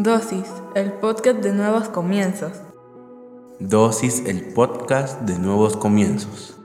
Dosis, el podcast de nuevos comienzos. Dosis, el podcast de nuevos comienzos.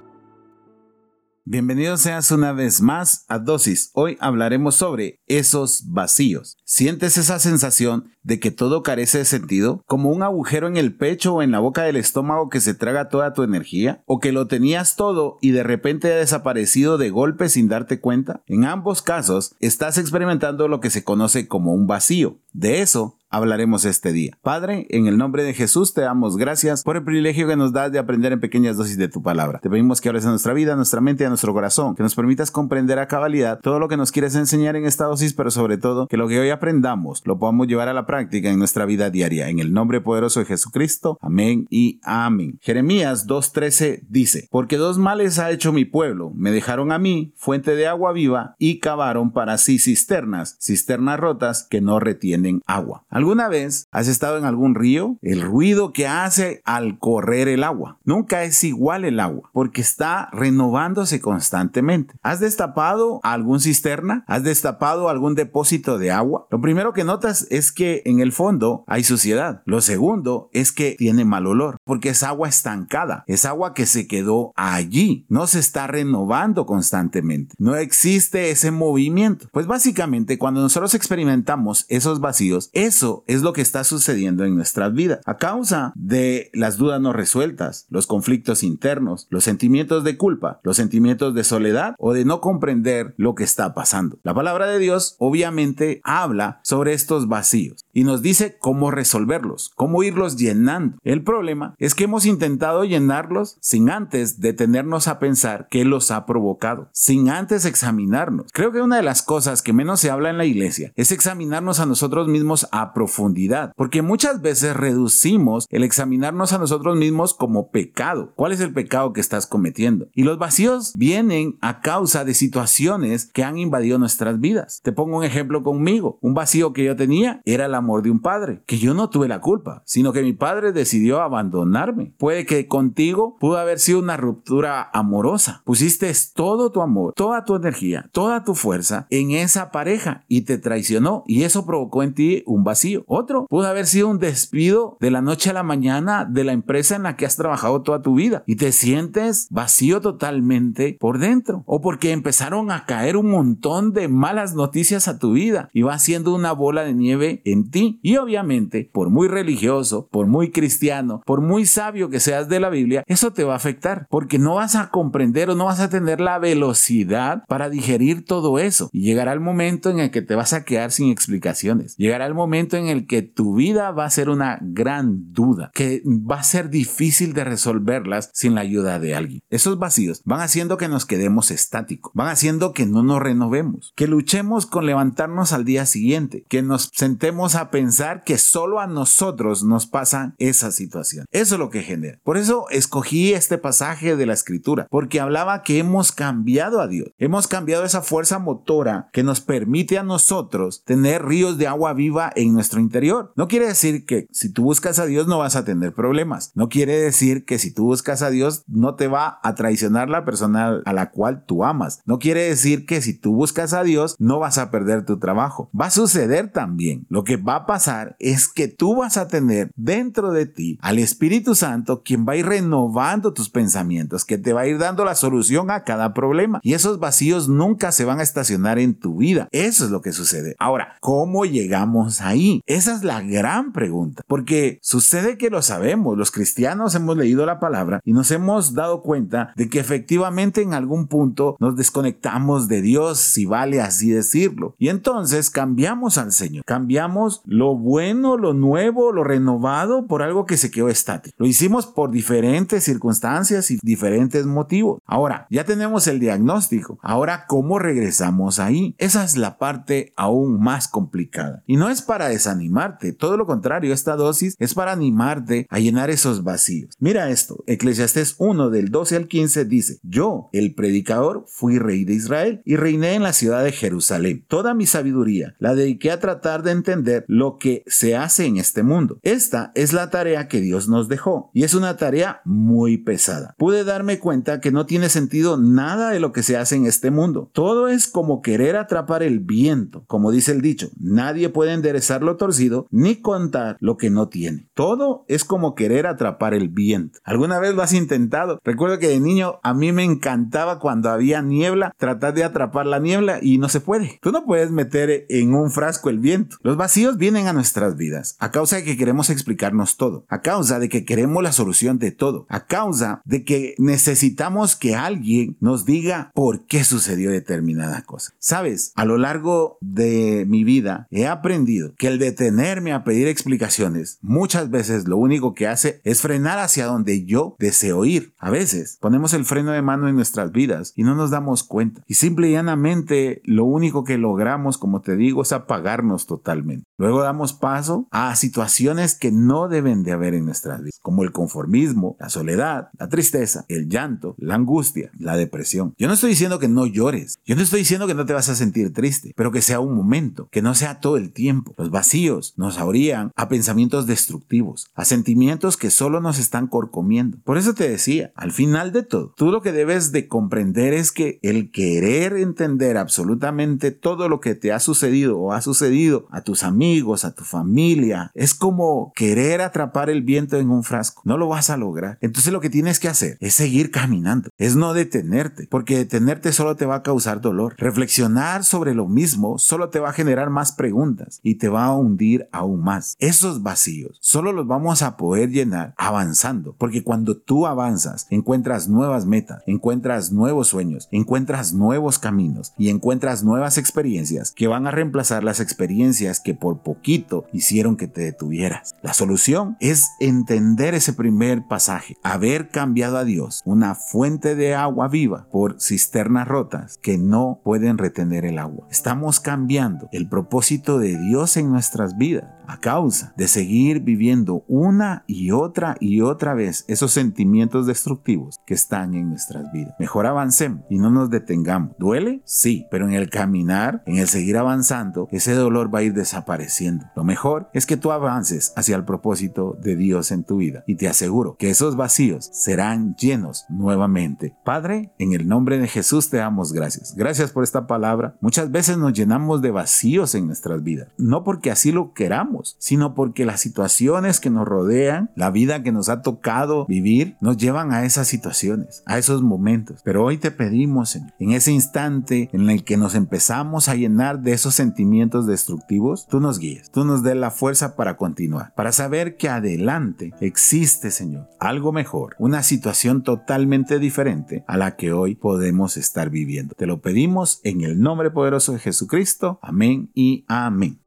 Bienvenidos seas una vez más a Dosis. Hoy hablaremos sobre esos vacíos. ¿Sientes esa sensación de que todo carece de sentido? ¿Como un agujero en el pecho o en la boca del estómago que se traga toda tu energía? ¿O que lo tenías todo y de repente ha desaparecido de golpe sin darte cuenta? En ambos casos, estás experimentando lo que se conoce como un vacío. De eso hablaremos este día. Padre, en el nombre de Jesús te damos gracias por el privilegio que nos das de aprender en pequeñas dosis de tu palabra. Te pedimos que hables a nuestra vida, a nuestra mente y a nuestro corazón, que nos permitas comprender a cabalidad todo lo que nos quieres enseñar en esta dosis, pero sobre todo que lo que hoy aprendamos lo podamos llevar a la práctica en nuestra vida diaria. En el nombre poderoso de Jesucristo. Amén y amén. Jeremías 2.13 dice, porque dos males ha hecho mi pueblo, me dejaron a mí fuente de agua viva y cavaron para sí cisternas, cisternas rotas que no retienen agua. ¿Alguna vez has estado en algún río? El ruido que hace al correr el agua. Nunca es igual el agua, porque está renovándose constantemente. ¿Has destapado algún cisterna? ¿Has destapado algún depósito de agua? Lo primero que notas es que en el fondo hay suciedad. Lo segundo es que tiene mal olor, porque es agua estancada. Es agua que se quedó allí. No se está renovando constantemente. No existe ese movimiento. Pues básicamente cuando nosotros experimentamos esos vacíos, eso es lo que está sucediendo en nuestras vidas. A causa de las dudas no resueltas, los conflictos internos, los sentimientos de culpa, los sentimientos de soledad o de no comprender lo que está pasando. La palabra de Dios obviamente habla sobre estos vacíos y nos dice cómo resolverlos, cómo irlos llenando. El problema es que hemos intentado llenarlos sin antes detenernos a pensar qué los ha provocado, sin antes examinarnos. Creo que una de las cosas que menos se habla en la iglesia es examinarnos a nosotros mismos a profundidad, porque muchas veces reducimos el examinarnos a nosotros mismos como pecado. ¿Cuál es el pecado que estás cometiendo? Y los vacíos vienen a causa de situaciones que han invadido nuestras vidas. Te pongo un ejemplo conmigo. Un vacío que yo tenía era el amor de un padre, que yo no tuve la culpa, sino que mi padre decidió abandonarme. Puede que contigo pudo haber sido una ruptura amorosa. Pusiste todo tu amor, toda tu energía, toda tu fuerza en esa pareja y te traicionó y eso provocó en ti un vacío otro pudo haber sido un despido de la noche a la mañana de la empresa en la que has trabajado toda tu vida y te sientes vacío totalmente por dentro. O porque empezaron a caer un montón de malas noticias a tu vida y va siendo una bola de nieve en. Y obviamente, por muy religioso, por muy cristiano, por muy sabio que seas de la Biblia, eso te va a afectar porque no vas a comprender o no vas a tener la velocidad para digerir todo eso. Y llegará el momento en el que te vas a quedar sin explicaciones. Llegará el momento en el que tu vida va a ser una gran duda, que va a ser difícil de resolverlas sin la ayuda de alguien. Esos vacíos van haciendo que nos quedemos estáticos, van haciendo que no nos renovemos, que luchemos con levantarnos al día siguiente, que nos sentemos a pensar que solo a nosotros nos pasa esa situación. Eso es lo que genera. Por eso escogí este pasaje de la escritura, porque hablaba que hemos cambiado a Dios, hemos cambiado esa fuerza motora que nos permite a nosotros tener ríos de agua viva en nuestro interior. No quiere decir que si tú buscas a Dios no vas a tener problemas. No quiere decir que si tú buscas a Dios no te va a traicionar la persona a la cual tú amas. No quiere decir que si tú buscas a Dios no vas a perder tu trabajo. Va a suceder también. Lo que va a pasar es que tú vas a tener dentro de ti al Espíritu Santo quien va a ir renovando tus pensamientos, que te va a ir dando la solución a cada problema. Y esos vacíos nunca se van a estacionar en tu vida. Eso es lo que sucede. Ahora, ¿cómo llegamos ahí? Esa es la gran pregunta, porque sucede que lo sabemos, los cristianos hemos leído la palabra y nos hemos dado cuenta de que efectivamente en algún punto nos desconectamos de Dios, si vale así decirlo. Y entonces cambiamos al Señor, cambiamos lo bueno, lo nuevo, lo renovado por algo que se quedó estático. Lo hicimos por diferentes circunstancias y diferentes motivos. Ahora, ya tenemos el diagnóstico. Ahora, ¿cómo regresamos ahí? Esa es la parte aún más complicada. Y no es para desanimarte. Todo lo contrario, esta dosis es para animarte a llenar esos vacíos. Mira esto, Eclesiastés 1 del 12 al 15 dice, yo, el predicador, fui rey de Israel y reiné en la ciudad de Jerusalén. Toda mi sabiduría la dediqué a tratar de entender lo que se hace en este mundo. Esta es la tarea que Dios nos dejó y es una tarea muy pesada. Pude darme cuenta que no tiene sentido nada de lo que se hace en este mundo. Todo es como querer atrapar el viento, como dice el dicho, nadie puede enderezar lo torcido ni contar lo que no tiene. Todo es como querer atrapar el viento. ¿Alguna vez lo has intentado? Recuerdo que de niño a mí me encantaba cuando había niebla tratar de atrapar la niebla y no se puede. Tú no puedes meter en un frasco el viento. Los vacíos vienen a nuestras vidas a causa de que queremos explicarnos todo, a causa de que queremos la solución de todo, a causa de que necesitamos que alguien nos diga por qué sucedió determinada cosa. Sabes, a lo largo de mi vida he aprendido que el detenerme a pedir explicaciones muchas veces lo único que hace es frenar hacia donde yo deseo ir. A veces ponemos el freno de mano en nuestras vidas y no nos damos cuenta. Y simple y llanamente lo único que logramos, como te digo, es apagarnos totalmente. Luego damos paso a situaciones que no deben de haber en nuestras vidas, como el conformismo, la soledad, la tristeza, el llanto, la angustia, la depresión. Yo no estoy diciendo que no llores, yo no estoy diciendo que no te vas a sentir triste, pero que sea un momento, que no sea todo el tiempo. Los vacíos nos abrían a pensamientos destructivos, a sentimientos que solo nos están corcomiendo. Por eso te decía, al final de todo, tú lo que debes de comprender es que el querer entender absolutamente todo lo que te ha sucedido o ha sucedido a tus amigos, a tu familia, es como querer atrapar el viento en un frasco. No lo vas a lograr. Entonces lo que tienes que hacer es seguir caminando, es no detenerte, porque detenerte solo te va a causar dolor. Reflexionar sobre lo mismo solo te va a generar más preguntas y te va a hundir aún más. Esos vacíos solo los vamos a poder llenar avanzando, porque cuando tú avanzas, encuentras nuevas metas, encuentras nuevos sueños, encuentras nuevos caminos y encuentras nuevas experiencias que van a reemplazar las experiencias que por poquito hicieron que te detuvieras. La solución es entender ese primer pasaje, haber cambiado a Dios, una fuente de agua viva, por cisternas rotas que no pueden retener el agua. Estamos cambiando el propósito de Dios en nuestras vidas a causa de seguir viviendo una y otra y otra vez esos sentimientos destructivos que están en nuestras vidas. Mejor avancemos y no nos detengamos. ¿Duele? Sí, pero en el caminar, en el seguir avanzando, ese dolor va a ir desapareciendo. Lo mejor es que tú avances hacia el propósito de Dios en tu vida y te aseguro que esos vacíos serán llenos nuevamente. Padre, en el nombre de Jesús te damos gracias. Gracias por esta palabra. Muchas veces nos llenamos de vacíos en nuestras vidas, no porque así lo queramos, sino porque las situaciones que nos rodean, la vida que nos ha tocado vivir, nos llevan a esas situaciones, a esos momentos. Pero hoy te pedimos, en ese instante en el que nos empezamos a llenar de esos sentimientos destructivos, tú nos guíes, tú nos des la fuerza para continuar, para saber que adelante existe, Señor, algo mejor, una situación totalmente diferente a la que hoy podemos estar viviendo. Te lo pedimos en el nombre poderoso de Jesucristo. Amén y amén.